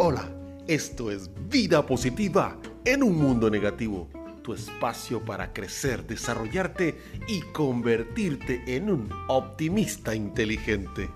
Hola, esto es Vida Positiva en un mundo negativo, tu espacio para crecer, desarrollarte y convertirte en un optimista inteligente.